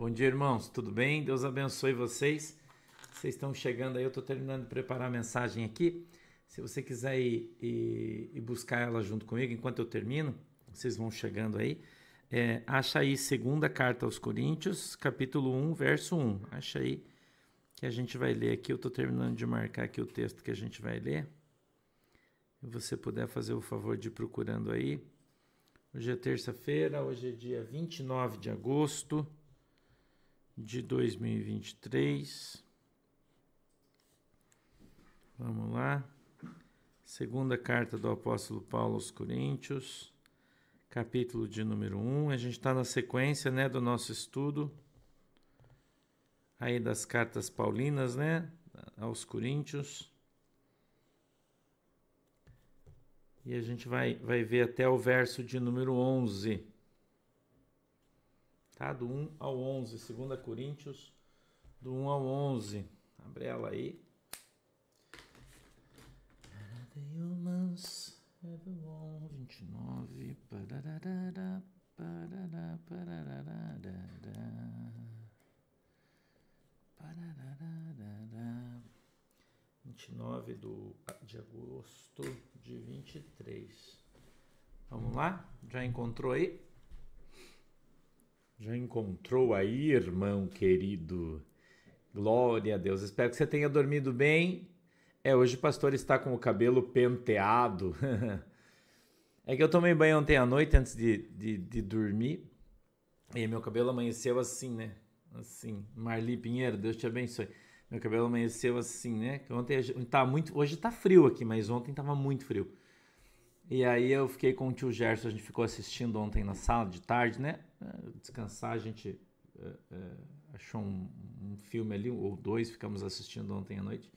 Bom dia, irmãos. Tudo bem? Deus abençoe vocês. Vocês estão chegando aí, eu estou terminando de preparar a mensagem aqui. Se você quiser ir, ir, ir, buscar ela junto comigo enquanto eu termino, vocês vão chegando aí. É, acha aí segunda carta aos Coríntios, capítulo 1, verso 1. Acha aí que a gente vai ler aqui. Eu estou terminando de marcar aqui o texto que a gente vai ler. Se você puder fazer o favor de ir procurando aí. Hoje é terça-feira, hoje é dia 29 de agosto de 2023. Vamos lá. Segunda carta do apóstolo Paulo aos Coríntios, capítulo de número 1. A gente está na sequência né, do nosso estudo aí das cartas paulinas, né? Aos Coríntios. E a gente vai, vai ver até o verso de número 11. Tá? Do 1 ao 11. 2 Coríntios, do 1 ao 11. Abre ela aí. Humans, 29. Pararara, pararara, pararara, 29 do, de agosto de 23. Vamos lá? Já encontrou aí? Já encontrou aí, irmão querido? Glória a Deus. Espero que você tenha dormido bem. É, hoje o pastor está com o cabelo penteado. é que eu tomei banho ontem à noite antes de, de, de dormir. E meu cabelo amanheceu assim, né? Assim. Marli Pinheiro, Deus te abençoe. Meu cabelo amanheceu assim, né? Ontem tá muito, hoje tá frio aqui, mas ontem tava muito frio. E aí eu fiquei com o tio Gerson, a gente ficou assistindo ontem na sala de tarde, né? É, descansar, a gente é, é, achou um, um, filme ali, ou dois, ficamos assistindo ontem à noite.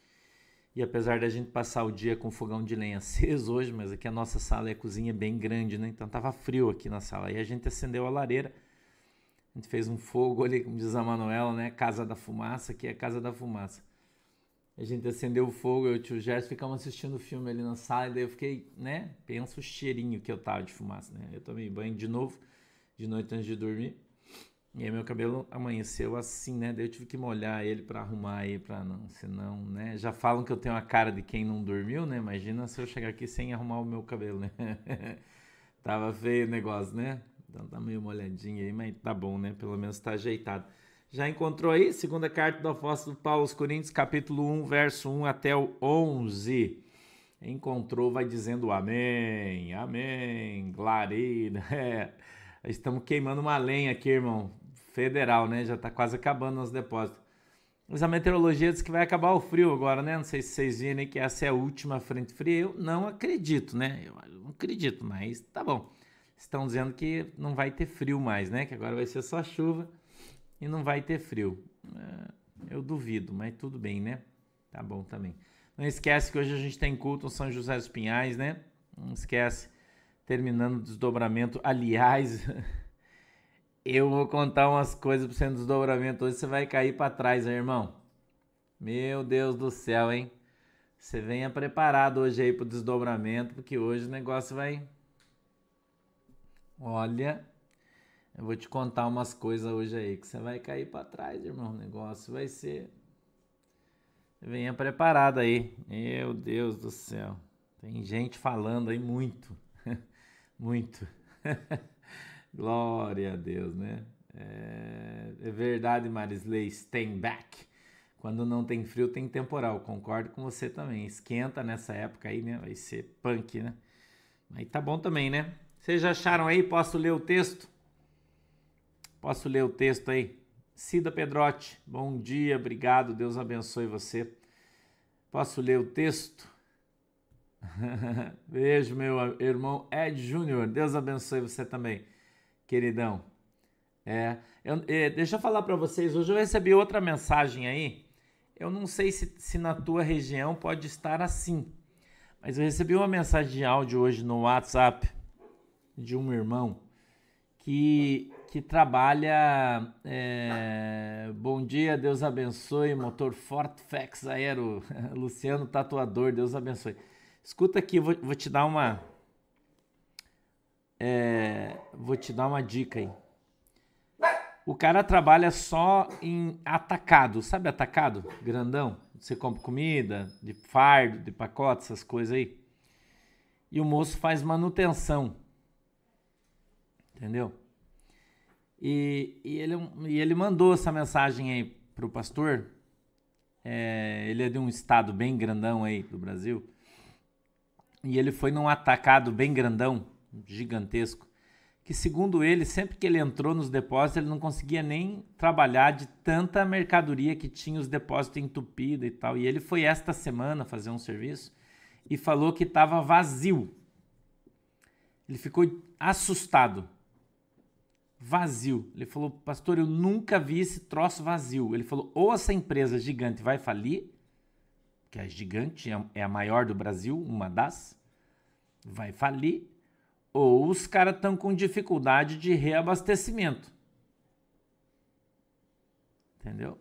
E apesar da gente passar o dia com fogão de lenha aceso hoje, mas aqui a nossa sala a cozinha é bem grande, né? Então tava frio aqui na sala. E a gente acendeu a lareira a gente fez um fogo ali, como diz a Manuela, né? Casa da Fumaça, que é Casa da Fumaça. A gente acendeu o fogo, eu e o tio Gerson ficamos assistindo o filme ali na sala, e daí eu fiquei, né? Pensa o cheirinho que eu tava de fumaça, né? Eu tomei banho de novo, de noite antes de dormir. E aí meu cabelo amanheceu assim, né? Daí eu tive que molhar ele para arrumar aí, para não, senão, né? Já falam que eu tenho a cara de quem não dormiu, né? Imagina se eu chegar aqui sem arrumar o meu cabelo, né? Tava feio o negócio, né? Então tá meio molhadinho aí, mas tá bom, né? Pelo menos tá ajeitado. Já encontrou aí? Segunda carta do apóstolo Paulo aos Coríntios, capítulo 1, verso 1 até o 11. Encontrou, vai dizendo amém, amém, glória. É, estamos queimando uma lenha aqui, irmão. Federal, né? Já tá quase acabando os depósitos. Mas a meteorologia diz que vai acabar o frio agora, né? Não sei se vocês viram que essa é a última frente fria. Eu não acredito, né? Eu não acredito, mas tá bom estão dizendo que não vai ter frio mais, né? Que agora vai ser só chuva e não vai ter frio. É, eu duvido, mas tudo bem, né? Tá bom também. Não esquece que hoje a gente tem culto em São José dos Pinhais, né? Não esquece. Terminando o desdobramento. Aliás, eu vou contar umas coisas para você no desdobramento. Hoje você vai cair para trás, hein, irmão. Meu Deus do céu, hein? Você venha preparado hoje aí para o desdobramento, porque hoje o negócio vai Olha, eu vou te contar umas coisas hoje aí que você vai cair para trás, irmão. O negócio vai ser. Venha preparado aí. Meu Deus do céu. Tem gente falando aí muito. muito. Glória a Deus, né? É, é verdade, Marisley. Stay back. Quando não tem frio, tem temporal. Concordo com você também. Esquenta nessa época aí, né? Vai ser punk, né? Mas tá bom também, né? Vocês já acharam aí? Posso ler o texto? Posso ler o texto aí? Cida Pedrotti, bom dia, obrigado, Deus abençoe você. Posso ler o texto? Beijo, meu irmão Ed Júnior, Deus abençoe você também, queridão. É, eu, é, deixa eu falar para vocês, hoje eu recebi outra mensagem aí. Eu não sei se, se na tua região pode estar assim, mas eu recebi uma mensagem de áudio hoje no WhatsApp de um irmão que, que trabalha. É, bom dia, Deus abençoe, motor Fortfex Aero, Luciano Tatuador, Deus abençoe. Escuta aqui, vou, vou te dar uma. É, vou te dar uma dica aí. O cara trabalha só em atacado, sabe atacado? Grandão. Você compra comida, de fardo, de pacote, essas coisas aí. E o moço faz manutenção. Entendeu? E, e, ele, e ele mandou essa mensagem aí pro pastor. É, ele é de um estado bem grandão aí do Brasil. E ele foi num atacado bem grandão, gigantesco que, segundo ele, sempre que ele entrou nos depósitos, ele não conseguia nem trabalhar de tanta mercadoria que tinha os depósitos entupidos e tal. E ele foi esta semana fazer um serviço e falou que estava vazio. Ele ficou assustado. Vazio. Ele falou, pastor, eu nunca vi esse troço vazio. Ele falou, ou essa empresa gigante vai falir, que é gigante, é a maior do Brasil, uma das, vai falir, ou os caras estão com dificuldade de reabastecimento. Entendeu?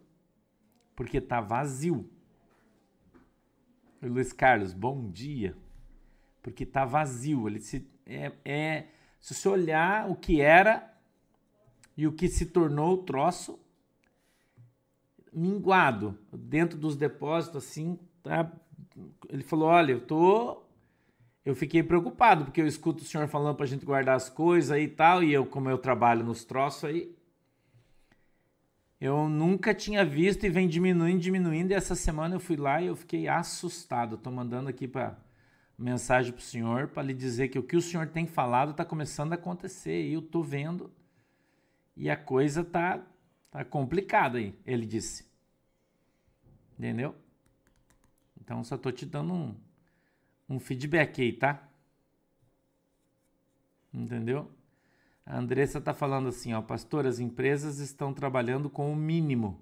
Porque tá vazio. Luiz Carlos, bom dia. Porque tá vazio. Ele se, é, é, se você olhar o que era e o que se tornou o troço, minguado dentro dos depósitos, assim, tá? Ele falou: olha, eu tô eu fiquei preocupado, porque eu escuto o senhor falando pra gente guardar as coisas e tal, e eu, como eu trabalho nos troços aí, eu nunca tinha visto e vem diminuindo, diminuindo, e essa semana eu fui lá e eu fiquei assustado. Estou mandando aqui para mensagem para o senhor para lhe dizer que o que o senhor tem falado está começando a acontecer, e eu estou vendo, e a coisa tá, tá complicada aí, ele disse. Entendeu? Então só estou te dando um, um feedback aí, tá? Entendeu? A Andressa tá falando assim, ó, pastor, as empresas estão trabalhando com o mínimo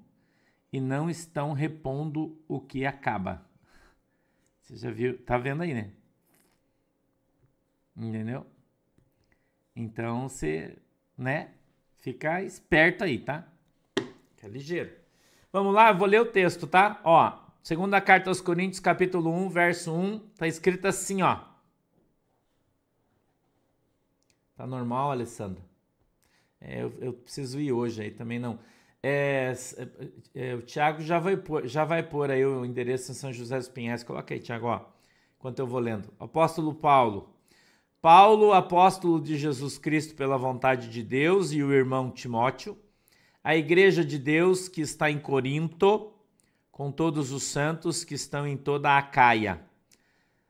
e não estão repondo o que acaba. Você já viu? Tá vendo aí, né? Entendeu? Então você, né? Fica esperto aí, tá? Fica ligeiro. Vamos lá, eu vou ler o texto, tá? Ó, Segunda carta aos Coríntios, capítulo 1, verso 1, tá escrito assim, ó. Tá normal, Alessandro? É, eu, eu, preciso ir hoje aí também não. É, é, é, o Tiago já vai pôr, já vai pôr aí o endereço em São José dos Pinhais. Coloca aí, Tiago, ó, enquanto eu vou lendo. Apóstolo Paulo. Paulo, apóstolo de Jesus Cristo pela vontade de Deus, e o irmão Timóteo, a igreja de Deus que está em Corinto, com todos os santos que estão em toda a Caia.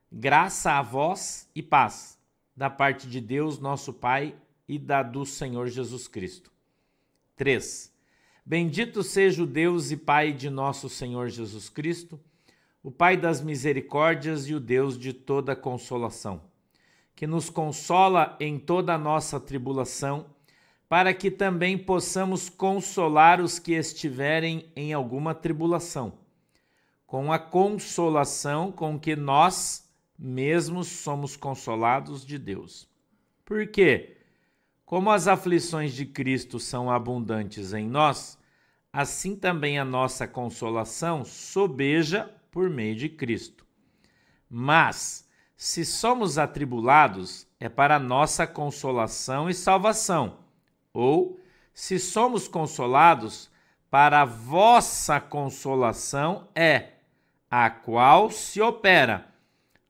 Graça a vós e paz, da parte de Deus, nosso Pai, e da do Senhor Jesus Cristo. 3. Bendito seja o Deus e Pai de nosso Senhor Jesus Cristo, o Pai das misericórdias e o Deus de toda consolação, que nos consola em toda a nossa tribulação, para que também possamos consolar os que estiverem em alguma tribulação com a consolação com que nós mesmos somos consolados de Deus. Por quê? Como as aflições de Cristo são abundantes em nós, assim também a nossa consolação sobeja por meio de Cristo. Mas, se somos atribulados, é para nossa consolação e salvação, ou, se somos consolados, para vossa consolação é a qual se opera,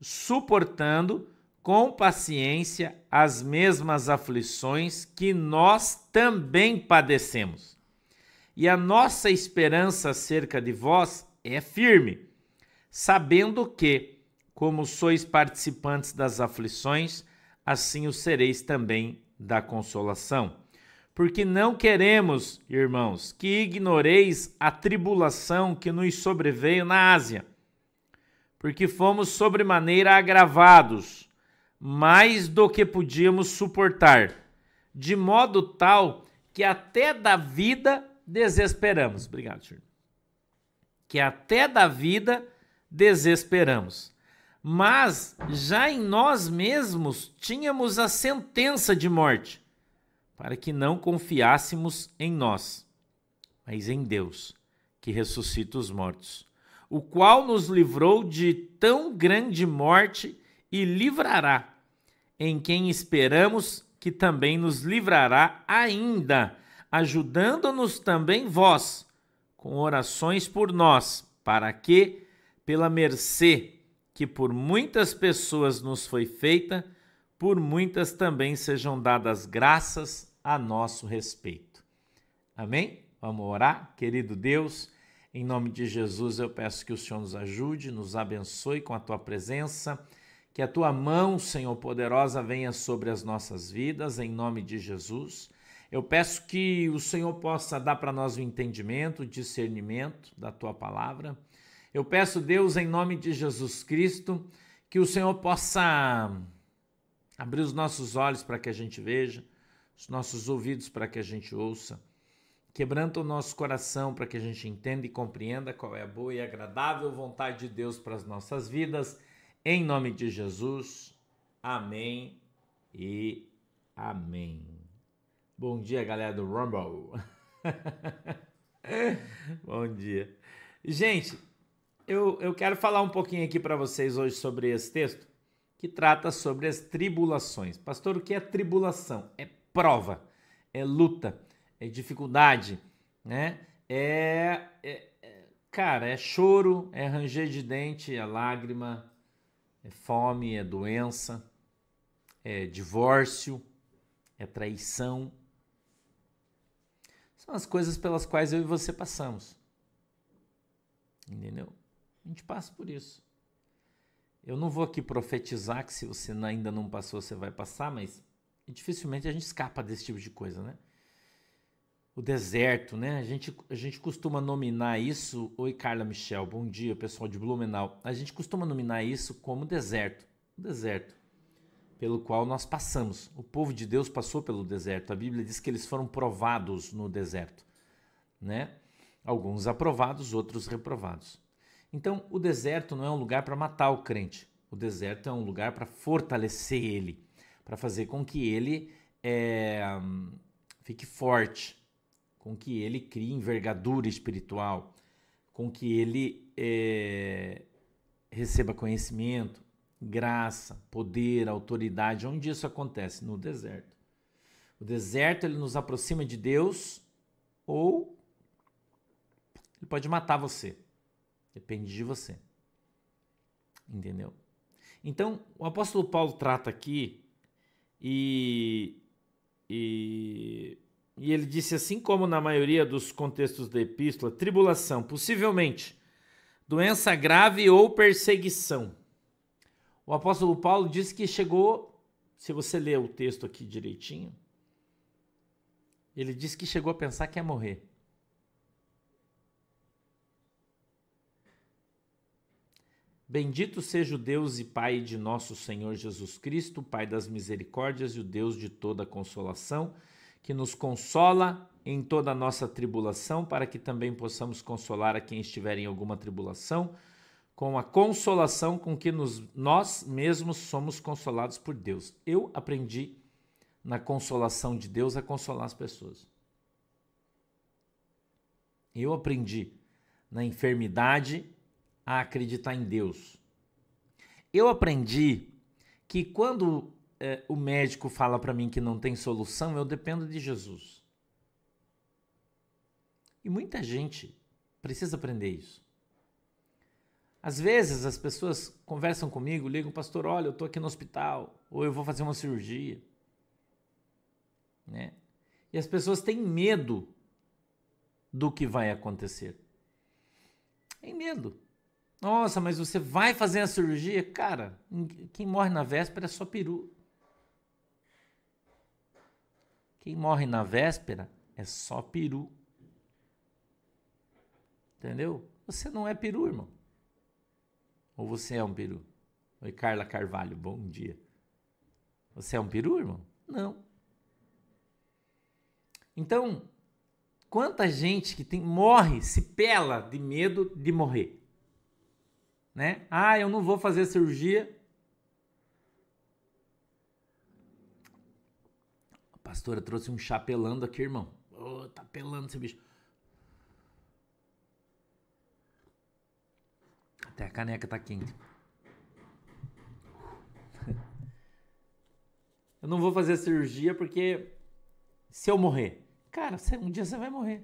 suportando com paciência as mesmas aflições que nós também padecemos. E a nossa esperança acerca de vós é firme, sabendo que, como sois participantes das aflições, assim o sereis também da consolação. Porque não queremos, irmãos, que ignoreis a tribulação que nos sobreveio na Ásia porque fomos sobremaneira agravados, mais do que podíamos suportar, de modo tal que até da vida desesperamos. Obrigado, senhor. Que até da vida desesperamos. Mas já em nós mesmos tínhamos a sentença de morte, para que não confiássemos em nós, mas em Deus, que ressuscita os mortos o qual nos livrou de tão grande morte e livrará, em quem esperamos que também nos livrará ainda, ajudando-nos também vós com orações por nós, para que, pela mercê que por muitas pessoas nos foi feita, por muitas também sejam dadas graças a nosso respeito. Amém? Vamos orar? Querido Deus, em nome de Jesus eu peço que o Senhor nos ajude, nos abençoe com a tua presença, que a tua mão, Senhor poderosa, venha sobre as nossas vidas, em nome de Jesus. Eu peço que o Senhor possa dar para nós o entendimento, o discernimento da tua palavra. Eu peço, Deus, em nome de Jesus Cristo, que o Senhor possa abrir os nossos olhos para que a gente veja, os nossos ouvidos para que a gente ouça, quebranta o nosso coração para que a gente entenda e compreenda qual é a boa e agradável vontade de Deus para as nossas vidas. Em nome de Jesus. Amém e amém. Bom dia, galera do Rumble. Bom dia. Gente, eu, eu quero falar um pouquinho aqui para vocês hoje sobre esse texto que trata sobre as tribulações. Pastor, o que é tribulação? É prova, é luta, é dificuldade, né? É, é, é cara, é choro, é ranger de dente, é lágrima, é fome, é doença, é divórcio, é traição, são as coisas pelas quais eu e você passamos. Entendeu? A gente passa por isso. Eu não vou aqui profetizar que se você ainda não passou, você vai passar, mas dificilmente a gente escapa desse tipo de coisa, né? O deserto, né? A gente, a gente costuma nominar isso. Oi, Carla Michel, bom dia, pessoal de Blumenau. A gente costuma nominar isso como deserto. O deserto pelo qual nós passamos. O povo de Deus passou pelo deserto. A Bíblia diz que eles foram provados no deserto, né? Alguns aprovados, outros reprovados. Então, o deserto não é um lugar para matar o crente. O deserto é um lugar para fortalecer ele, para fazer com que ele é, fique forte, com que ele crie envergadura espiritual, com que ele é, receba conhecimento, graça, poder, autoridade. Onde isso acontece? No deserto. O deserto ele nos aproxima de Deus ou ele pode matar você. Depende de você. Entendeu? Então, o apóstolo Paulo trata aqui e, e, e ele disse assim como na maioria dos contextos da epístola, tribulação, possivelmente doença grave ou perseguição o apóstolo Paulo diz que chegou, se você ler o texto aqui direitinho, ele diz que chegou a pensar que ia morrer. Bendito seja o Deus e Pai de nosso Senhor Jesus Cristo, Pai das misericórdias e o Deus de toda consolação, que nos consola em toda a nossa tribulação, para que também possamos consolar a quem estiver em alguma tribulação com a consolação com que nos, nós mesmos somos consolados por Deus. Eu aprendi na consolação de Deus a consolar as pessoas. Eu aprendi na enfermidade a acreditar em Deus. Eu aprendi que quando é, o médico fala para mim que não tem solução, eu dependo de Jesus. E muita gente precisa aprender isso. Às vezes as pessoas conversam comigo, ligam, pastor, olha, eu estou aqui no hospital, ou eu vou fazer uma cirurgia. Né? E as pessoas têm medo do que vai acontecer. Tem medo. Nossa, mas você vai fazer a cirurgia? Cara, quem morre na véspera é só peru. Quem morre na véspera é só peru. Entendeu? Você não é peru, irmão. Ou você é um peru? Oi, Carla Carvalho, bom dia. Você é um peru, irmão? Não. Então, quanta gente que tem morre, se pela de medo de morrer. Né? Ah, eu não vou fazer cirurgia. A pastora trouxe um chá pelando aqui, irmão. Oh, tá pelando esse bicho. Até a caneca tá quente. Eu não vou fazer cirurgia porque se eu morrer, Cara, um dia você vai morrer.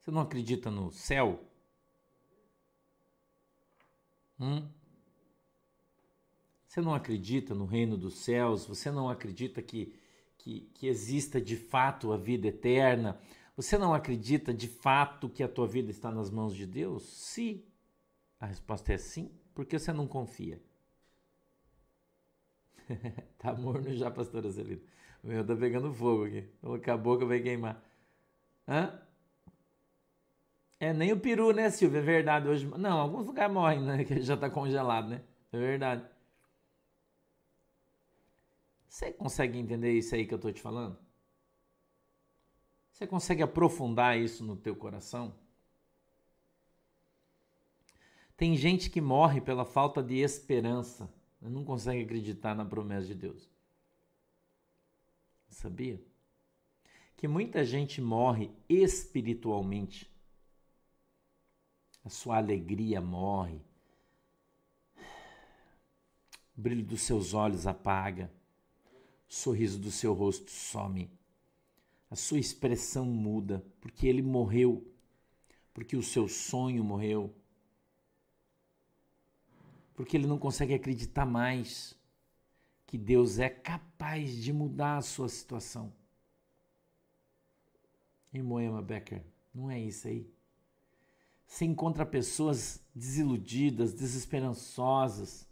Você não acredita no céu? Hum? Você não acredita no reino dos céus? Você não acredita que, que, que exista de fato a vida eterna? Você não acredita de fato que a tua vida está nas mãos de Deus? Sim. A resposta é sim, porque você não confia. tá morno já, pastora Celina. O meu tá pegando fogo aqui. Colocar a boca vai queimar. Hã? É, nem o peru, né, Silvia? É verdade. Hoje... Não, alguns lugares morrem, né? Que já tá congelado, né? É verdade. Você consegue entender isso aí que eu tô te falando? Você consegue aprofundar isso no teu coração? Tem gente que morre pela falta de esperança, não consegue acreditar na promessa de Deus. Sabia? Que muita gente morre espiritualmente. A sua alegria morre. O brilho dos seus olhos apaga. O sorriso do seu rosto some. A sua expressão muda porque ele morreu. Porque o seu sonho morreu. Porque ele não consegue acreditar mais que Deus é capaz de mudar a sua situação. E Moema Becker, não é isso aí. Você encontra pessoas desiludidas, desesperançosas,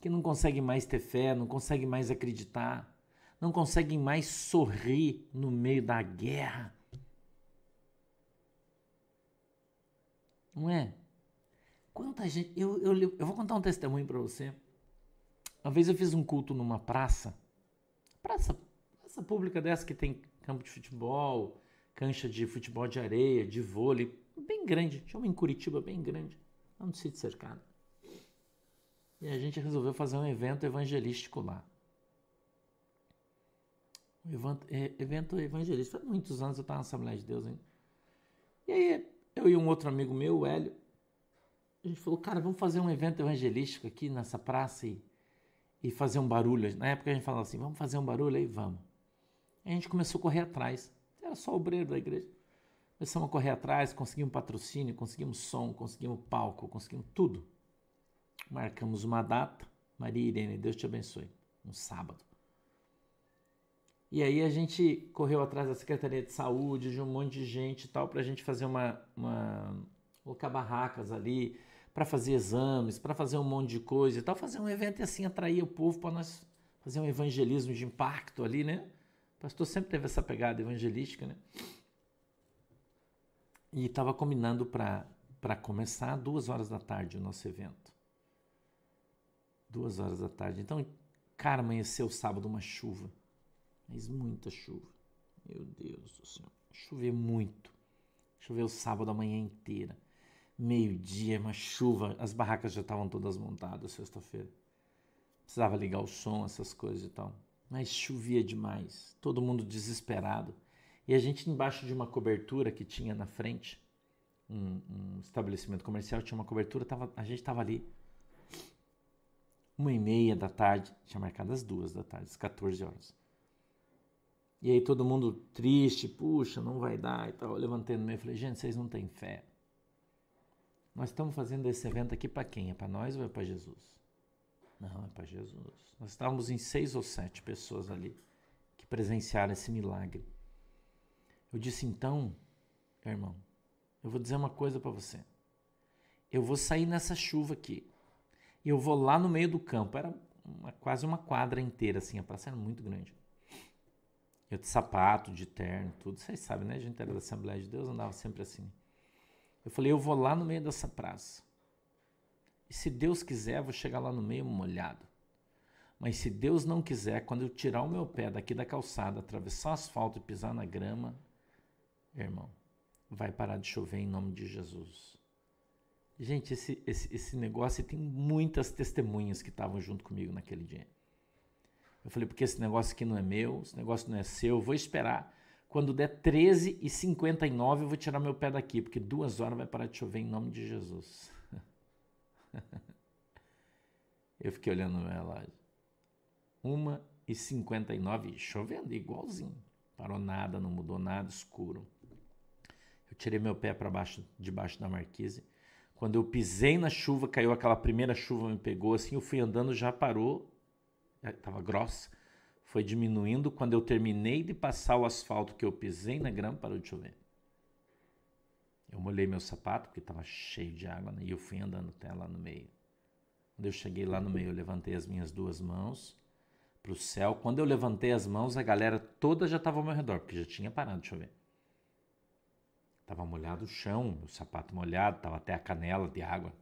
que não conseguem mais ter fé, não conseguem mais acreditar, não conseguem mais sorrir no meio da guerra. Não é? Quanta gente. Eu, eu, eu vou contar um testemunho para você. Uma vez eu fiz um culto numa praça, praça, praça pública dessa que tem campo de futebol, cancha de futebol de areia, de vôlei, bem grande, tinha uma em Curitiba bem grande, lá no sítio cercado. E a gente resolveu fazer um evento evangelístico lá. Um evento evangelístico. Faz muitos anos eu estava na Assembleia de Deus ainda. E aí, eu e um outro amigo meu, o Hélio, a gente falou, cara, vamos fazer um evento evangelístico aqui nessa praça e e fazer um barulho. Na época a gente falava assim, vamos fazer um barulho aí, vamos. a gente começou a correr atrás. Era só obreiro da igreja. Começamos a correr atrás, conseguimos patrocínio, conseguimos som, conseguimos palco, conseguimos tudo. Marcamos uma data. Maria Irene, Deus te abençoe. Um sábado. E aí a gente correu atrás da Secretaria de Saúde, de um monte de gente e tal, para a gente fazer uma, uma. colocar barracas ali, para fazer exames, para fazer um monte de coisa e tal, fazer um evento e assim atrair o povo para nós fazer um evangelismo de impacto ali, né? O pastor sempre teve essa pegada evangelística, né? E estava combinando para começar duas horas da tarde o nosso evento. Duas horas da tarde. Então, cara, amanheceu sábado uma chuva. Mas muita chuva. Meu Deus do céu. Choveu muito. Choveu sábado a manhã inteira meio-dia, uma chuva, as barracas já estavam todas montadas sexta-feira. Precisava ligar o som, essas coisas e tal. Mas chovia demais, todo mundo desesperado. E a gente embaixo de uma cobertura que tinha na frente, um, um estabelecimento comercial tinha uma cobertura, tava, a gente estava ali uma e meia da tarde, tinha marcado as duas da tarde, às 14 horas. E aí todo mundo triste, puxa, não vai dar e tal. Eu levantei no meio e falei, gente, vocês não têm fé. Nós estamos fazendo esse evento aqui para quem? É para nós ou é para Jesus? Não, é para Jesus. Nós estávamos em seis ou sete pessoas ali que presenciaram esse milagre. Eu disse então, irmão, eu vou dizer uma coisa para você. Eu vou sair nessa chuva aqui. E eu vou lá no meio do campo. Era uma, quase uma quadra inteira, assim. A praça era muito grande. Eu de sapato, de terno, tudo. Vocês sabem, né? A gente era da Assembleia de Deus, andava sempre assim. Eu falei, eu vou lá no meio dessa praça. E se Deus quiser, eu vou chegar lá no meio molhado. Mas se Deus não quiser, quando eu tirar o meu pé daqui da calçada, atravessar o asfalto e pisar na grama, irmão, vai parar de chover em nome de Jesus. Gente, esse, esse, esse negócio tem muitas testemunhas que estavam junto comigo naquele dia. Eu falei, porque esse negócio aqui não é meu, esse negócio não é seu, eu vou esperar quando der 13 e 59 eu vou tirar meu pé daqui, porque duas horas vai parar de chover em nome de Jesus. eu fiquei olhando no relógio. Uma e 59 chovendo igualzinho. Parou nada, não mudou nada, escuro. Eu tirei meu pé para baixo, debaixo da marquise. Quando eu pisei na chuva, caiu aquela primeira chuva, me pegou assim, eu fui andando, já parou, estava grossa, foi diminuindo. Quando eu terminei de passar o asfalto que eu pisei na grama, parou de chover. Eu molhei meu sapato, porque estava cheio de água, né? e eu fui andando até lá no meio. Quando eu cheguei lá no meio, eu levantei as minhas duas mãos para o céu. Quando eu levantei as mãos, a galera toda já estava ao meu redor, porque já tinha parado de chover. Tava molhado o chão, o sapato molhado, tava até a canela de água.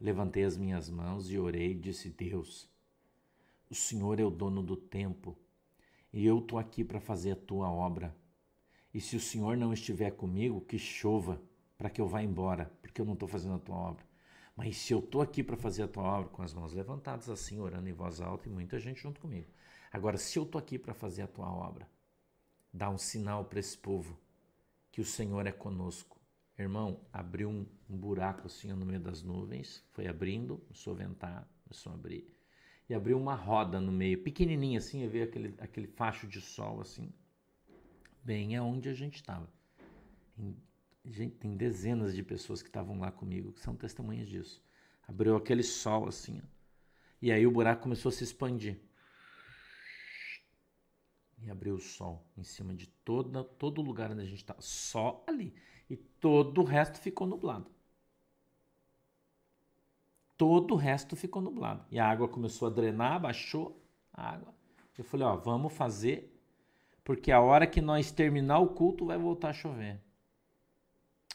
Levantei as minhas mãos e orei e disse: Deus, o Senhor é o dono do tempo e eu tô aqui para fazer a tua obra. E se o Senhor não estiver comigo, que chova para que eu vá embora, porque eu não estou fazendo a tua obra. Mas se eu estou aqui para fazer a tua obra, com as mãos levantadas assim, orando em voz alta e muita gente junto comigo. Agora, se eu estou aqui para fazer a tua obra, dá um sinal para esse povo que o Senhor é conosco. Irmão, abriu um, um buraco assim no meio das nuvens, foi abrindo, começou a ventar, começou a abrir. E abriu uma roda no meio, pequenininha assim, e veio aquele, aquele facho de sol assim, bem aonde a gente estava. Tem dezenas de pessoas que estavam lá comigo que são testemunhas disso. Abriu aquele sol assim, e aí o buraco começou a se expandir e abriu o sol em cima de toda, todo lugar onde a gente está, só ali. E todo o resto ficou nublado. Todo o resto ficou nublado. E a água começou a drenar, baixou a água. Eu falei, ó, vamos fazer, porque a hora que nós terminar o culto vai voltar a chover.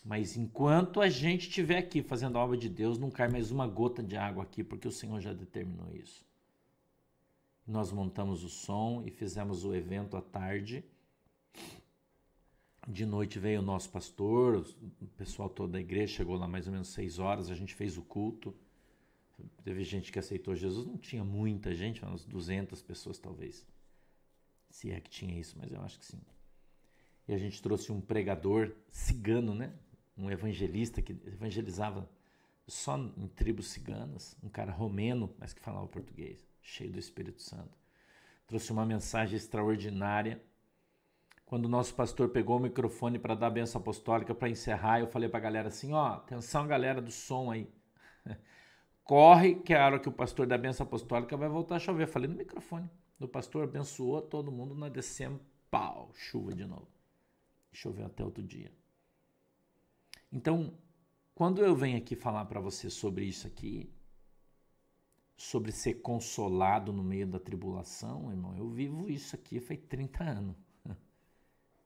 Mas enquanto a gente estiver aqui fazendo a obra de Deus, não cai mais uma gota de água aqui, porque o Senhor já determinou isso. Nós montamos o som e fizemos o evento à tarde. De noite veio o nosso pastor, o pessoal todo da igreja chegou lá mais ou menos seis horas, a gente fez o culto. Teve gente que aceitou Jesus, não tinha muita gente, umas 200 pessoas talvez. Se é que tinha isso, mas eu acho que sim. E a gente trouxe um pregador cigano, né? Um evangelista que evangelizava só em tribos ciganas, um cara romeno, mas que falava português cheio do Espírito Santo. Trouxe uma mensagem extraordinária. Quando o nosso pastor pegou o microfone para dar a benção apostólica para encerrar, eu falei para a galera assim: ó, atenção, galera do som aí. Corre, que a hora que o pastor dá a benção apostólica vai voltar a chover. Eu falei no microfone. O pastor abençoou todo mundo, nós descemos, pau, chuva de novo. Choveu até outro dia. Então, quando eu venho aqui falar para você sobre isso aqui, sobre ser consolado no meio da tribulação, irmão, eu vivo isso aqui faz 30 anos.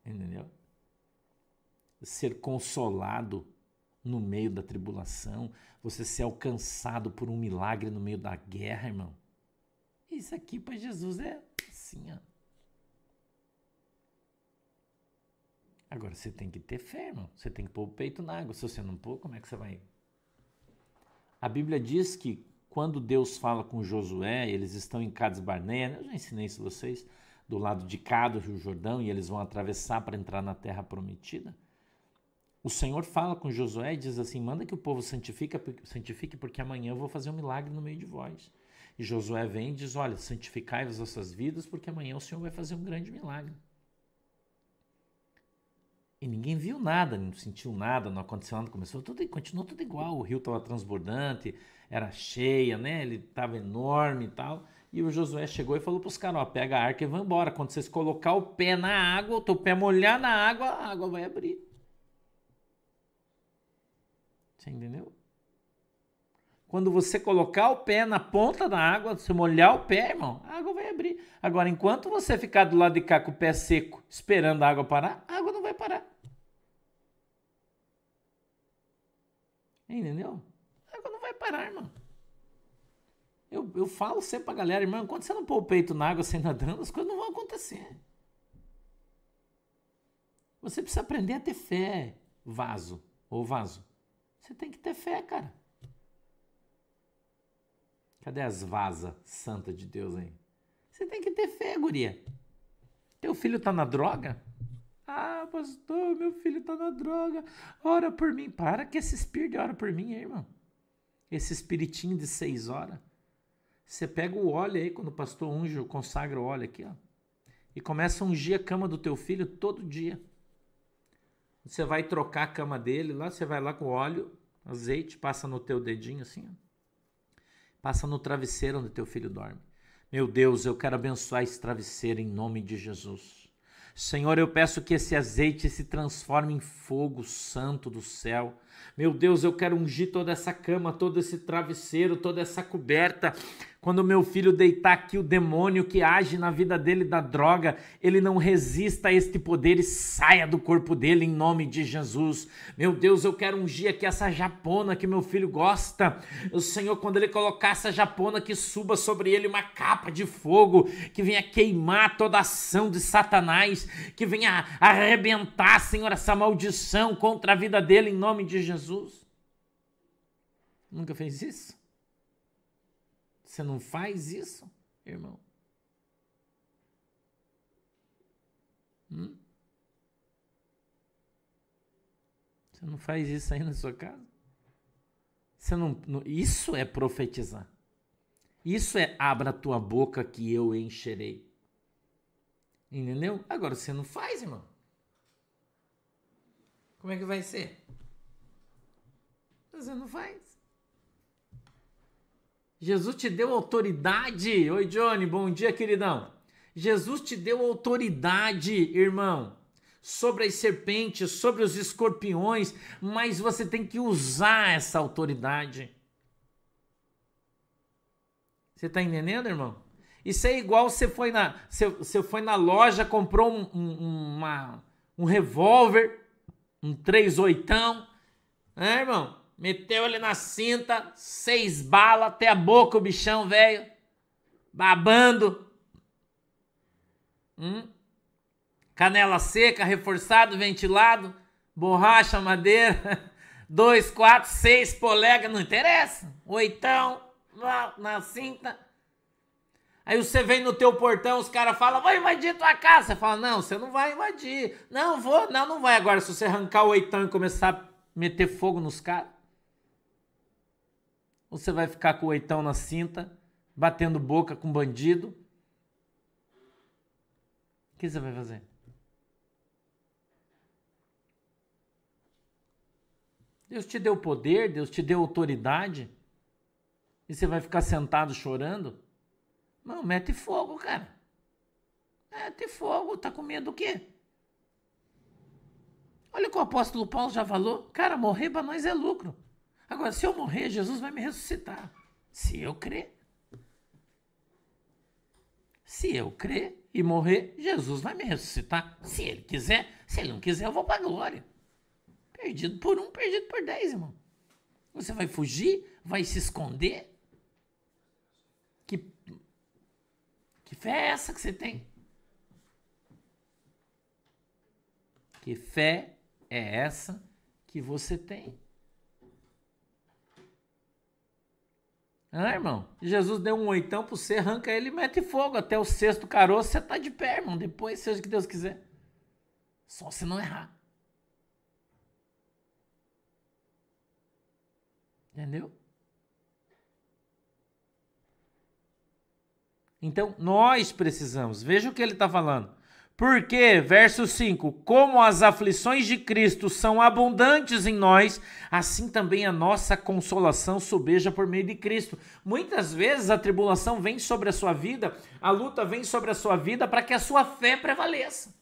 Entendeu? Ser consolado no meio da tribulação, você ser alcançado por um milagre no meio da guerra, irmão. Isso aqui para Jesus é assim, ó. Agora você tem que ter fé, irmão. Você tem que pôr o peito na água. Se você não pôr, como é que você vai? A Bíblia diz que quando Deus fala com Josué, eles estão em Cades Barnea, eu já ensinei isso a vocês, do lado de cá do Rio Jordão, e eles vão atravessar para entrar na terra prometida. O Senhor fala com Josué e diz assim: manda que o povo santifique, santifique, porque amanhã eu vou fazer um milagre no meio de vós. E Josué vem e diz: Olha, santificai as vossas vidas, porque amanhã o Senhor vai fazer um grande milagre. E ninguém viu nada, não sentiu nada, não aconteceu nada, começou tudo, continuou tudo igual. O rio estava transbordante, era cheia, né? Ele estava enorme e tal. E o Josué chegou e falou para os caras: ó, pega a arca e vai embora. Quando vocês colocar o pé na água, o teu pé molhar na água, a água vai abrir. Você entendeu? Quando você colocar o pé na ponta da água, você molhar o pé, irmão, a água vai abrir. Agora, enquanto você ficar do lado de cá com o pé seco, esperando a água parar, a água não vai parar. Entendeu? A água não vai parar, irmão. Eu, eu falo sempre pra galera, irmão, quando você não pôr o peito na água sem nadando, as coisas não vão acontecer. Você precisa aprender a ter fé, vaso, ou vaso. Você tem que ter fé, cara. Cadê as vasas santa de Deus aí? Você tem que ter fé, guria. Teu filho tá na droga? Ah, pastor, meu filho tá na droga. Ora por mim. Para que esse espírito ora por mim, irmão. Esse espiritinho de seis horas. Você pega o óleo aí, quando o pastor unge, consagra o óleo aqui, ó. E começa a ungir a cama do teu filho todo dia. Você vai trocar a cama dele lá, você vai lá com óleo, azeite, passa no teu dedinho assim, ó. Passa no travesseiro onde teu filho dorme. Meu Deus, eu quero abençoar esse travesseiro em nome de Jesus. Senhor, eu peço que esse azeite se transforme em fogo santo do céu. Meu Deus, eu quero ungir toda essa cama, todo esse travesseiro, toda essa coberta quando meu filho deitar aqui, o demônio que age na vida dele da droga, ele não resista a este poder e saia do corpo dele em nome de Jesus. Meu Deus, eu quero ungir aqui essa japona que meu filho gosta. O Senhor, quando ele colocar essa japona, que suba sobre ele uma capa de fogo, que venha queimar toda a ação de Satanás, que venha arrebentar, Senhor, essa maldição contra a vida dele em nome de Jesus. Nunca fez isso? Você não faz isso, irmão? Hum? Você não faz isso aí na sua casa? Você não, não, isso é profetizar. Isso é abra tua boca que eu encherei. Entendeu? Agora você não faz, irmão. Como é que vai ser? Você não faz. Jesus te deu autoridade. Oi, Johnny, bom dia, queridão. Jesus te deu autoridade, irmão, sobre as serpentes, sobre os escorpiões, mas você tem que usar essa autoridade. Você está entendendo, irmão? Isso é igual você foi na, você, você foi na loja, comprou um, um, uma, um revólver, um 38, né, irmão? Meteu ele na cinta, seis balas, até a boca o bichão, velho. Babando. Hum? Canela seca, reforçado, ventilado. Borracha, madeira. Dois, quatro, seis polegas, não interessa. Oitão, na cinta. Aí você vem no teu portão, os caras falam, vou invadir tua casa. Você fala, não, você não vai invadir. Não, vou, não, não vai. Agora, se você arrancar o oitão e começar a meter fogo nos caras. Ou você vai ficar com o oitão na cinta, batendo boca com bandido? O que você vai fazer? Deus te deu poder, Deus te deu autoridade. E você vai ficar sentado chorando? Não, mete fogo, cara. Mete fogo, tá com medo do quê? Olha o que o apóstolo Paulo já falou. Cara, morrer para nós é lucro. Agora, se eu morrer, Jesus vai me ressuscitar. Se eu crer. Se eu crer e morrer, Jesus vai me ressuscitar. Se ele quiser. Se ele não quiser, eu vou para a glória. Perdido por um, perdido por dez, irmão. Você vai fugir? Vai se esconder? Que, que fé é essa que você tem? Que fé é essa que você tem? Ah, irmão, Jesus deu um oitão para você, arranca ele e mete fogo. Até o sexto caroço você tá de pé, irmão. Depois, seja o que Deus quiser. Só se não errar. Entendeu? Então, nós precisamos. Veja o que ele está falando. Porque, verso 5: Como as aflições de Cristo são abundantes em nós, assim também a nossa consolação sobeja por meio de Cristo. Muitas vezes a tribulação vem sobre a sua vida, a luta vem sobre a sua vida para que a sua fé prevaleça.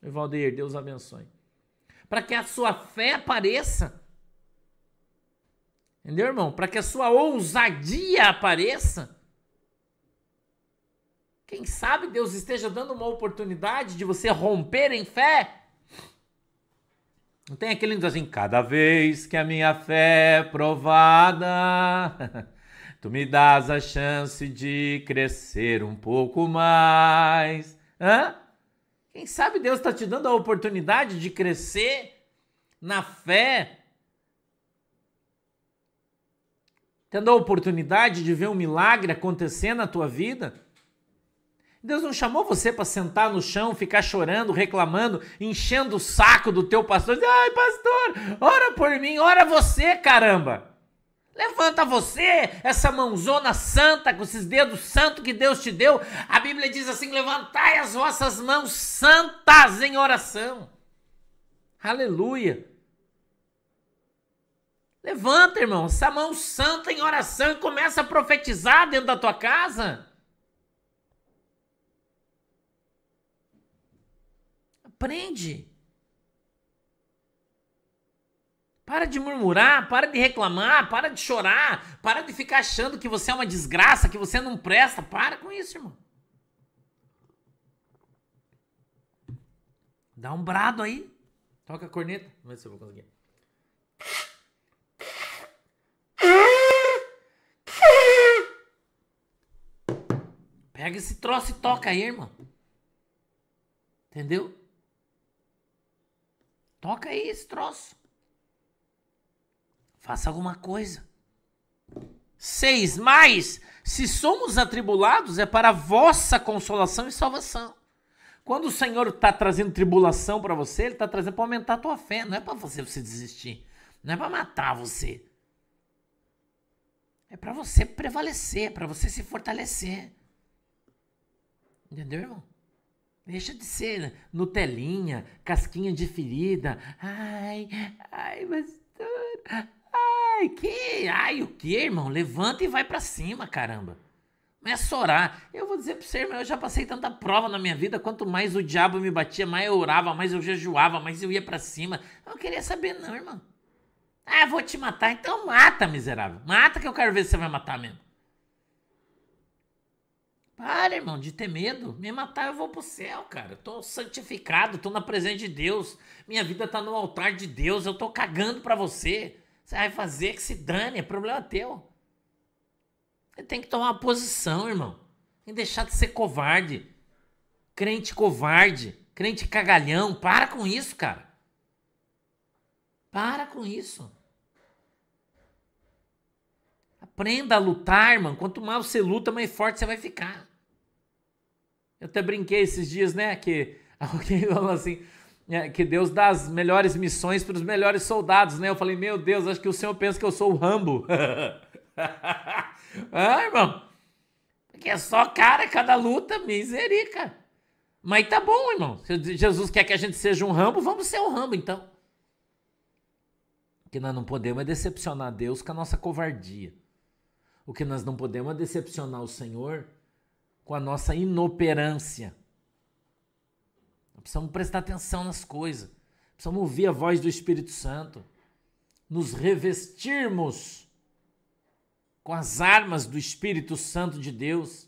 Valdeir, Deus abençoe. Para que a sua fé apareça. Entendeu, irmão? Para que a sua ousadia apareça. Quem sabe Deus esteja dando uma oportunidade de você romper em fé? Não tem aquele que assim, cada vez que a minha fé é provada, tu me dás a chance de crescer um pouco mais. Hã? Quem sabe Deus está te dando a oportunidade de crescer na fé, tendo a oportunidade de ver um milagre acontecer na tua vida. Deus não chamou você para sentar no chão, ficar chorando, reclamando, enchendo o saco do teu pastor. Ai, pastor, ora por mim, ora você, caramba. Levanta você, essa mãozona santa, com esses dedos santos que Deus te deu. A Bíblia diz assim: levantai as vossas mãos santas em oração. Aleluia. Levanta, irmão, essa mão santa em oração e começa a profetizar dentro da tua casa. Aprende. Para de murmurar, para de reclamar, para de chorar, para de ficar achando que você é uma desgraça, que você não presta. Para com isso, irmão. Dá um brado aí. Toca a corneta. Vamos ver se eu vou conseguir. Pega esse troço e toca aí, irmão. Entendeu? Toca aí esse troço. Faça alguma coisa. Seis, mais, se somos atribulados, é para vossa consolação e salvação. Quando o Senhor está trazendo tribulação para você, Ele está trazendo para aumentar a tua fé, não é para você, você desistir, não é para matar você. É para você prevalecer, para você se fortalecer. Entendeu, irmão? Deixa de ser Nutelinha, casquinha de ferida. Ai, ai, pastor, Ai, que? Ai, o que, irmão? Levanta e vai para cima, caramba. Começa a orar. Eu vou dizer para você, irmão, eu já passei tanta prova na minha vida. Quanto mais o diabo me batia, mais eu orava, mais eu jejuava, mais eu ia para cima. Eu não queria saber, não, irmão. Ah, vou te matar. Então mata, miserável. Mata que eu quero ver se você vai matar mesmo. Para, irmão, de ter medo. Me matar, eu vou pro céu, cara. Eu tô santificado, tô na presença de Deus. Minha vida tá no altar de Deus. Eu tô cagando para você. Você vai fazer que se dane, é problema teu. Você tem que tomar uma posição, irmão. Tem que deixar de ser covarde. Crente covarde. Crente cagalhão. Para com isso, cara. Para com isso. Aprenda a lutar, irmão. Quanto mais você luta, mais forte você vai ficar. Eu até brinquei esses dias, né? Que alguém falou assim: é, que Deus dá as melhores missões para os melhores soldados, né? Eu falei, meu Deus, acho que o senhor pensa que eu sou o Rambo. ah, irmão. Porque é só cara cada luta, miserica. Mas tá bom, irmão. Se Jesus quer que a gente seja um Rambo, vamos ser um Rambo, então. Que nós não podemos é decepcionar Deus com a nossa covardia. O que nós não podemos é decepcionar o Senhor com a nossa inoperância. Precisamos prestar atenção nas coisas. Precisamos ouvir a voz do Espírito Santo. Nos revestirmos com as armas do Espírito Santo de Deus.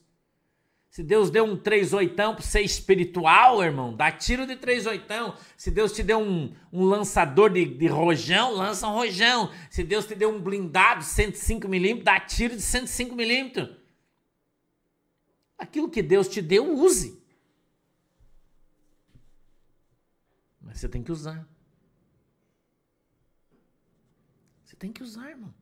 Se Deus deu um 3 oitão para ser espiritual, irmão, dá tiro de 3 oitão. Se Deus te deu um, um lançador de, de rojão, lança um rojão. Se Deus te deu um blindado 105 milímetros, dá tiro de 105 milímetros. Aquilo que Deus te deu, use. Mas você tem que usar. Você tem que usar, irmão.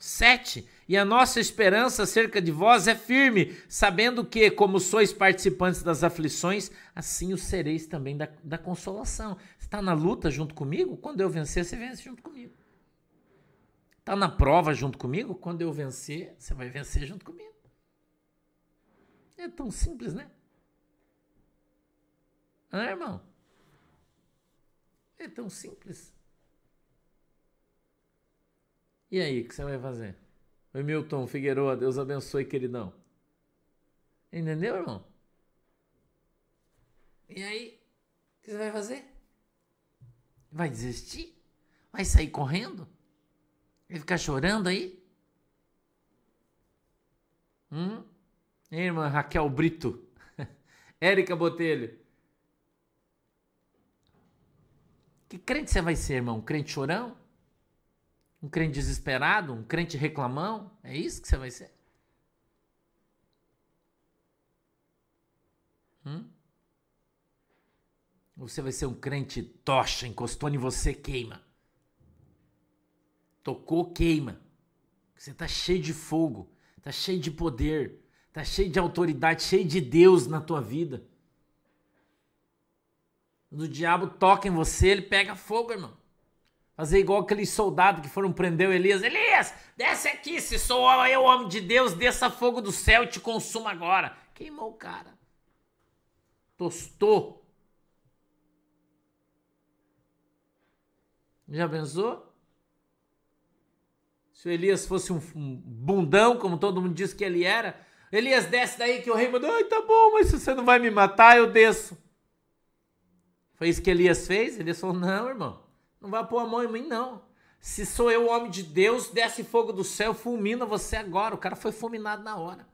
Sete. E a nossa esperança acerca de vós é firme, sabendo que, como sois participantes das aflições, assim o sereis também da, da consolação. Está na luta junto comigo? Quando eu vencer, você vence junto comigo. Está na prova junto comigo? Quando eu vencer, você vai vencer junto comigo. É tão simples, né? Ah, irmão? É tão simples. E aí, o que você vai fazer? Oi, Milton Figueiredo, Deus abençoe, queridão. Entendeu, irmão? E aí, o que você vai fazer? Vai desistir? Vai sair correndo? Vai ficar chorando aí? Hum? Irmã Raquel Brito. Érica Botelho. Que crente você vai ser, irmão? Crente chorão? Um crente desesperado? Um crente reclamão? É isso que você vai ser? Hum? Você vai ser um crente tocha, encostou em você, queima. Tocou, queima. Você está cheio de fogo, está cheio de poder, está cheio de autoridade, cheio de Deus na tua vida. Quando o diabo toca em você, ele pega fogo, irmão. Fazer igual aqueles soldados que foram prender Elias. Elias, desce aqui, se sou eu, homem de Deus, desça fogo do céu e te consuma agora. Queimou o cara. Tostou. Já pensou? Se o Elias fosse um, bundão, como todo mundo disse que ele era, Elias desce daí que o rei mandou, ai tá bom, mas se você não vai me matar, eu desço. Foi isso que Elias fez? Ele falou, não, irmão. Não vai pôr a mão em mim, não. Se sou eu o homem de Deus, desce fogo do céu, fulmina você agora. O cara foi fulminado na hora.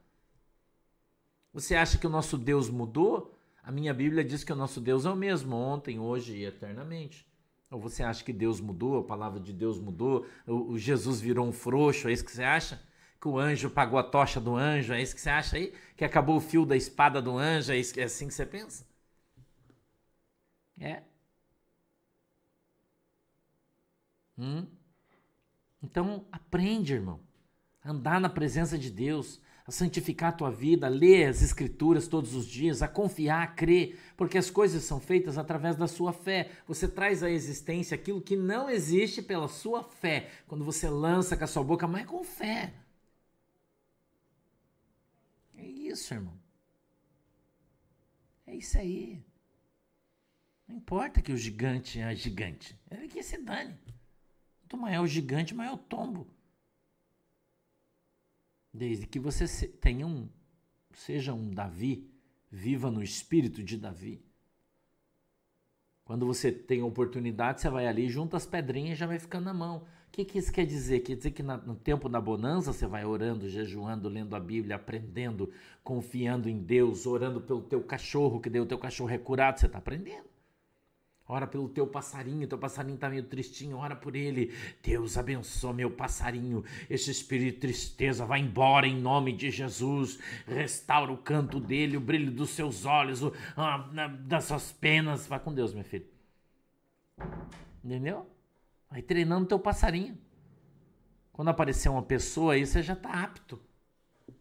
Você acha que o nosso Deus mudou? A minha Bíblia diz que o nosso Deus é o mesmo, ontem, hoje e eternamente. Ou você acha que Deus mudou, a palavra de Deus mudou, o, Jesus virou um frouxo, é isso que você acha? Que o anjo pagou a tocha do anjo, é isso que você acha aí? Que acabou o fio da espada do anjo, é, isso, é assim que você pensa? É. Hum? Então, aprende, irmão. A andar na presença de Deus, a santificar a tua vida, a ler as escrituras todos os dias, a confiar, a crer, porque as coisas são feitas através da sua fé. Você traz à existência aquilo que não existe pela sua fé. Quando você lança com a sua boca, mas é com fé. É isso, irmão. É isso aí. Não importa que o gigante é gigante. Ele que se dane. Quanto maior o gigante, maior o tombo. Desde que você tenha um, seja um Davi, viva no espírito de Davi. Quando você tem oportunidade, você vai ali, junta as pedrinhas e já vai ficando na mão. O que, que isso quer dizer? Quer dizer que no tempo da bonança você vai orando, jejuando, lendo a Bíblia, aprendendo, confiando em Deus, orando pelo teu cachorro, que deu o teu cachorro é curado, você está aprendendo. Ora pelo teu passarinho, teu passarinho tá meio tristinho, ora por ele. Deus abençoa meu passarinho. Esse espírito de tristeza vai embora em nome de Jesus. Restaura o canto dele, o brilho dos seus olhos, o, ah, das suas penas. Vai com Deus, meu filho. Entendeu? Vai treinando teu passarinho. Quando aparecer uma pessoa aí, você já tá apto.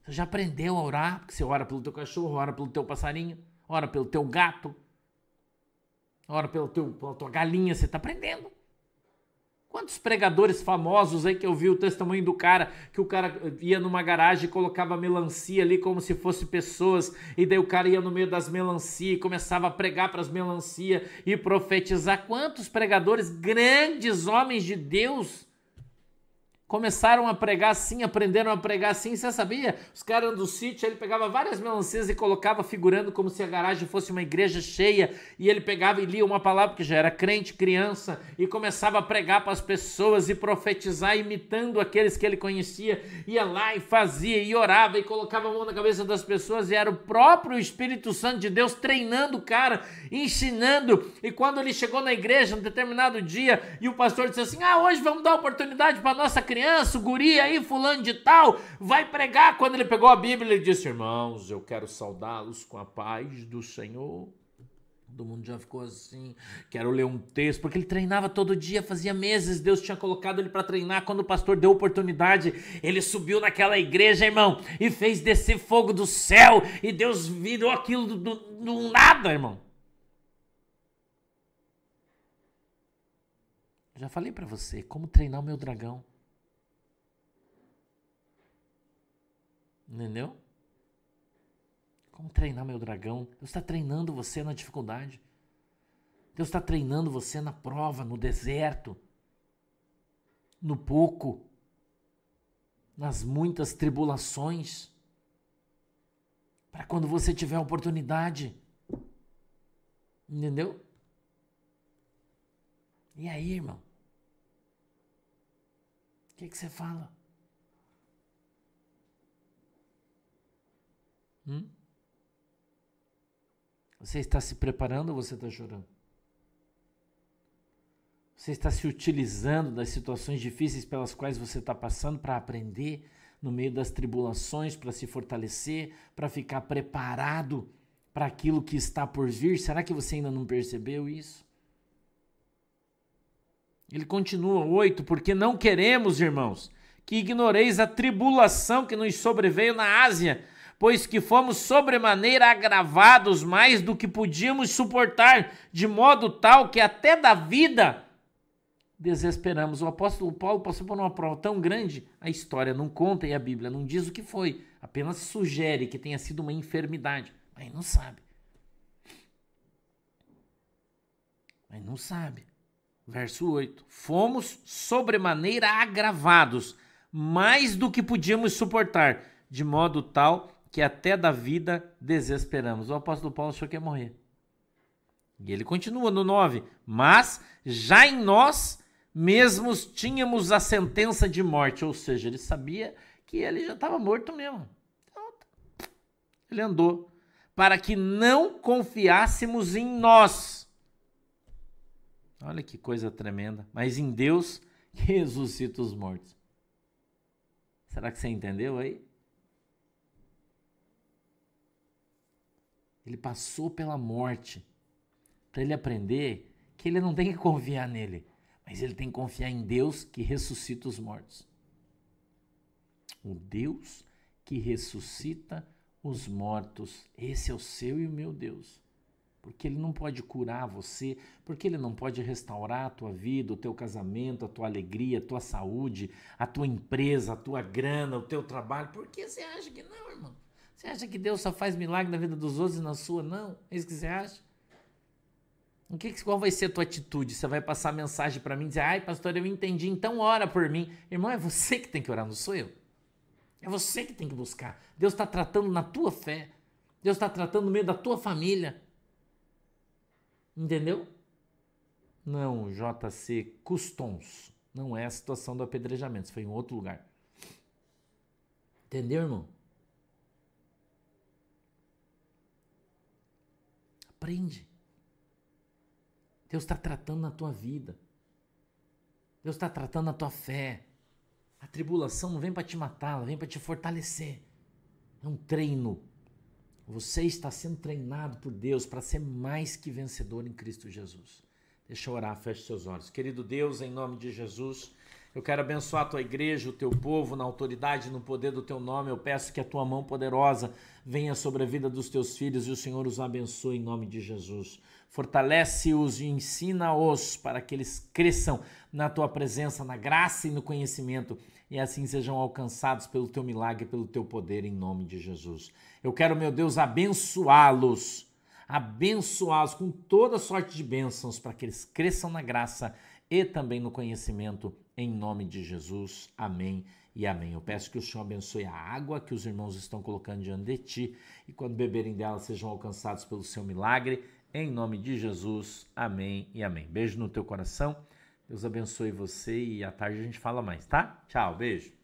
Você já aprendeu a orar, porque você ora pelo teu cachorro, ora pelo teu passarinho, ora pelo teu gato Ora pelo teu, pela tua galinha, você está aprendendo. Quantos pregadores famosos aí que eu vi o testemunho do cara, que o cara ia numa garagem e colocava melancia ali como se fosse pessoas, e daí o cara ia no meio das melancias e começava a pregar para as melancias e profetizar. Quantos pregadores, grandes homens de Deus, Começaram a pregar assim, aprenderam a pregar assim, você sabia? Os caras do sítio, ele pegava várias melancias e colocava figurando como se a garagem fosse uma igreja cheia, e ele pegava e lia uma palavra que já era crente, criança, e começava a pregar para as pessoas e profetizar imitando aqueles que ele conhecia, ia lá e fazia e orava e colocava a mão na cabeça das pessoas e era o próprio Espírito Santo de Deus treinando o cara, ensinando. E quando ele chegou na igreja, um determinado dia, e o pastor disse assim: "Ah, hoje vamos dar oportunidade para nossa criança criança, o guri aí, fulano de tal, vai pregar. Quando ele pegou a Bíblia, ele disse: Irmãos, eu quero saudá-los com a paz do Senhor. Todo mundo já ficou assim, quero ler um texto, porque ele treinava todo dia, fazia meses, Deus tinha colocado ele para treinar. Quando o pastor deu oportunidade, ele subiu naquela igreja, irmão, e fez descer fogo do céu, e Deus virou aquilo do, do, do nada, irmão. Já falei para você como treinar o meu dragão. Entendeu? Como treinar meu dragão? Deus está treinando você na dificuldade. Deus está treinando você na prova, no deserto, no pouco, nas muitas tribulações. Para quando você tiver oportunidade. Entendeu? E aí, irmão? O que, que você fala? Hum? Você está se preparando ou você está chorando? Você está se utilizando das situações difíceis pelas quais você está passando para aprender no meio das tribulações, para se fortalecer, para ficar preparado para aquilo que está por vir? Será que você ainda não percebeu isso? Ele continua, oito, porque não queremos, irmãos, que ignoreis a tribulação que nos sobreveio na Ásia pois que fomos sobremaneira agravados mais do que podíamos suportar, de modo tal que até da vida desesperamos. O apóstolo Paulo passou por uma prova tão grande, a história não conta e a Bíblia não diz o que foi, apenas sugere que tenha sido uma enfermidade, mas não sabe. Mas não sabe. Verso 8: Fomos sobremaneira agravados, mais do que podíamos suportar, de modo tal que até da vida desesperamos. O apóstolo Paulo achou que ia morrer. E ele continua no 9: Mas já em nós mesmos tínhamos a sentença de morte, ou seja, ele sabia que ele já estava morto mesmo. Então, ele andou para que não confiássemos em nós. Olha que coisa tremenda. Mas em Deus que ressuscita os mortos. Será que você entendeu aí? Ele passou pela morte para ele aprender que ele não tem que confiar nele, mas ele tem que confiar em Deus que ressuscita os mortos. O Deus que ressuscita os mortos, esse é o seu e o meu Deus. Porque ele não pode curar você, porque ele não pode restaurar a tua vida, o teu casamento, a tua alegria, a tua saúde, a tua empresa, a tua grana, o teu trabalho. Por que você acha que não, irmão? Você acha que Deus só faz milagre na vida dos outros e na sua? Não. É isso que você acha? O que, qual vai ser a tua atitude? Você vai passar mensagem para mim e dizer, ai, pastor, eu entendi, então ora por mim. Irmão, é você que tem que orar, não sou eu. É você que tem que buscar. Deus está tratando na tua fé. Deus está tratando no meio da tua família. Entendeu? Não, JC Custons. Não é a situação do apedrejamento. Isso foi em outro lugar. Entendeu, irmão? Aprende. Deus está tratando na tua vida. Deus está tratando na tua fé. A tribulação não vem para te matar, ela vem para te fortalecer. É um treino. Você está sendo treinado por Deus para ser mais que vencedor em Cristo Jesus. Deixa eu orar, feche seus olhos. Querido Deus, em nome de Jesus, eu quero abençoar a tua igreja, o teu povo, na autoridade no poder do teu nome. Eu peço que a tua mão poderosa venha sobre a vida dos teus filhos e o Senhor os abençoe em nome de Jesus. Fortalece-os e ensina-os para que eles cresçam na tua presença, na graça e no conhecimento e assim sejam alcançados pelo teu milagre, pelo teu poder, em nome de Jesus. Eu quero, meu Deus, abençoá-los, abençoá-los com toda sorte de bênçãos para que eles cresçam na graça e também no conhecimento, em nome de Jesus. Amém e amém. Eu peço que o Senhor abençoe a água que os irmãos estão colocando diante de ti e quando beberem dela sejam alcançados pelo seu milagre em nome de Jesus, amém e amém. Beijo no teu coração. Deus abençoe você e à tarde a gente fala mais, tá? Tchau, beijo.